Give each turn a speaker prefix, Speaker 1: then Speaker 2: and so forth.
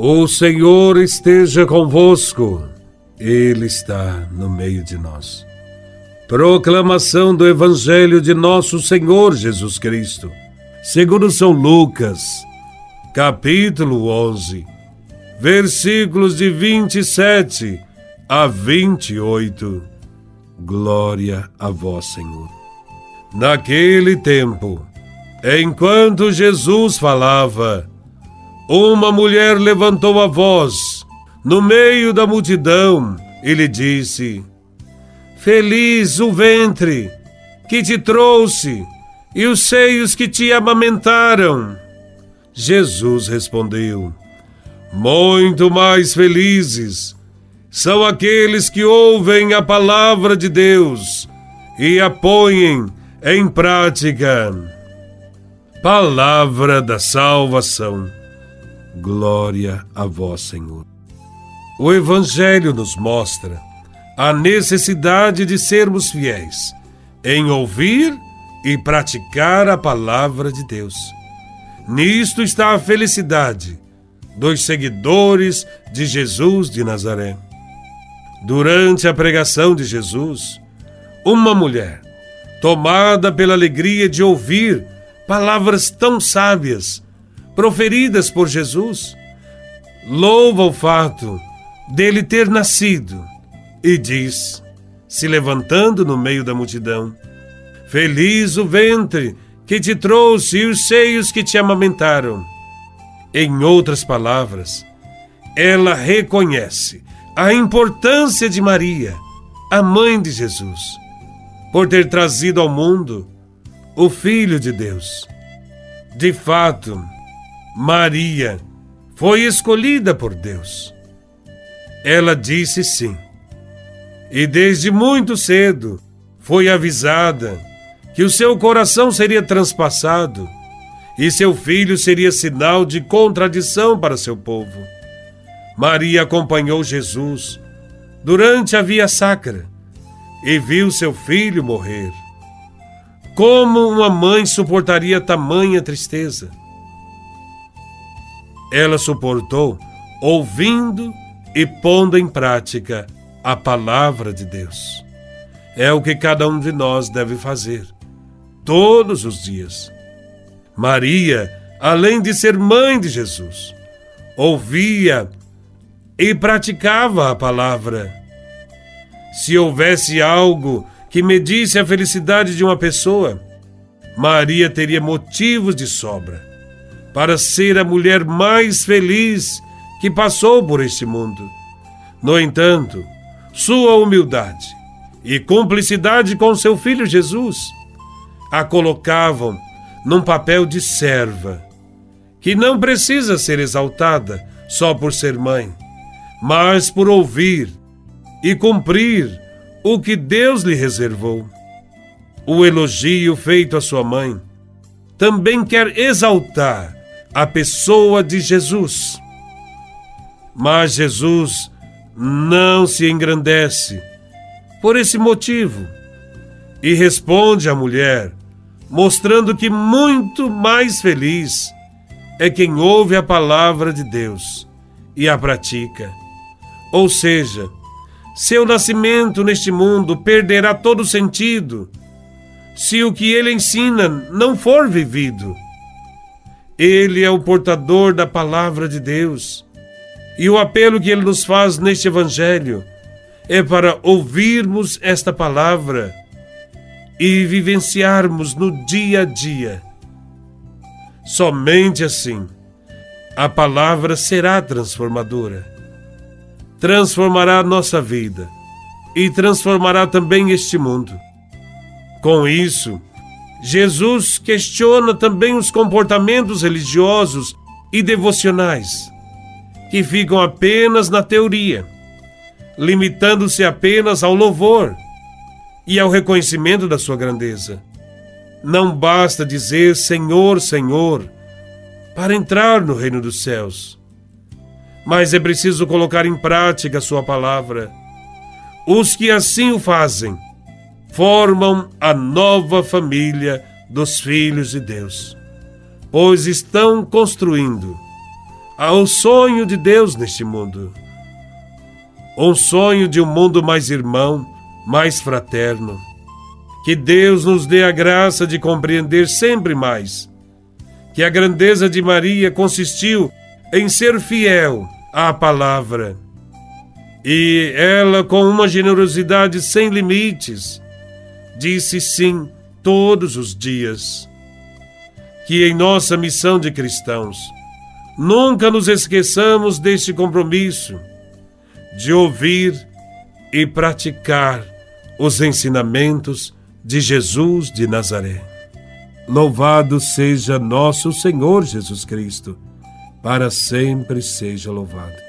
Speaker 1: O Senhor esteja convosco, Ele está no meio de nós. Proclamação do Evangelho de Nosso Senhor Jesus Cristo, segundo São Lucas, capítulo 11, versículos de 27 a 28. Glória a Vós, Senhor. Naquele tempo, enquanto Jesus falava, uma mulher levantou a voz no meio da multidão e lhe disse: Feliz o ventre que te trouxe e os seios que te amamentaram. Jesus respondeu: Muito mais felizes são aqueles que ouvem a palavra de Deus e a põem em prática. Palavra da salvação. Glória a vós, Senhor. O Evangelho nos mostra a necessidade de sermos fiéis em ouvir e praticar a palavra de Deus. Nisto está a felicidade dos seguidores de Jesus de Nazaré. Durante a pregação de Jesus, uma mulher, tomada pela alegria de ouvir palavras tão sábias, proferidas por Jesus, louva o fato dele ter nascido e diz, se levantando no meio da multidão: Feliz o ventre que te trouxe e os seios que te amamentaram. Em outras palavras, ela reconhece a importância de Maria, a mãe de Jesus, por ter trazido ao mundo o Filho de Deus. De fato, Maria foi escolhida por Deus. Ela disse sim. E desde muito cedo foi avisada que o seu coração seria transpassado e seu filho seria sinal de contradição para seu povo. Maria acompanhou Jesus durante a via sacra e viu seu filho morrer. Como uma mãe suportaria tamanha tristeza? Ela suportou ouvindo e pondo em prática a palavra de Deus. É o que cada um de nós deve fazer, todos os dias. Maria, além de ser mãe de Jesus, ouvia e praticava a palavra. Se houvesse algo que medisse a felicidade de uma pessoa, Maria teria motivos de sobra para ser a mulher mais feliz que passou por este mundo. No entanto, sua humildade e cumplicidade com seu filho Jesus a colocavam num papel de serva, que não precisa ser exaltada só por ser mãe, mas por ouvir e cumprir o que Deus lhe reservou. O elogio feito à sua mãe também quer exaltar a pessoa de Jesus. Mas Jesus não se engrandece por esse motivo e responde à mulher, mostrando que muito mais feliz é quem ouve a palavra de Deus e a pratica. Ou seja, seu nascimento neste mundo perderá todo sentido se o que ele ensina não for vivido. Ele é o portador da palavra de Deus. E o apelo que ele nos faz neste Evangelho é para ouvirmos esta palavra e vivenciarmos no dia a dia. Somente assim a palavra será transformadora. Transformará a nossa vida e transformará também este mundo. Com isso, Jesus questiona também os comportamentos religiosos e devocionais, que ficam apenas na teoria, limitando-se apenas ao louvor e ao reconhecimento da sua grandeza. Não basta dizer Senhor, Senhor, para entrar no reino dos céus, mas é preciso colocar em prática a sua palavra. Os que assim o fazem, formam a nova família dos filhos de Deus, pois estão construindo ao sonho de Deus neste mundo. Um sonho de um mundo mais irmão, mais fraterno. Que Deus nos dê a graça de compreender sempre mais que a grandeza de Maria consistiu em ser fiel à palavra. E ela, com uma generosidade sem limites, disse sim todos os dias. Que em nossa missão de cristãos, nunca nos esqueçamos deste compromisso de ouvir e praticar os ensinamentos de Jesus de Nazaré. Louvado seja nosso Senhor Jesus Cristo, para sempre seja louvado.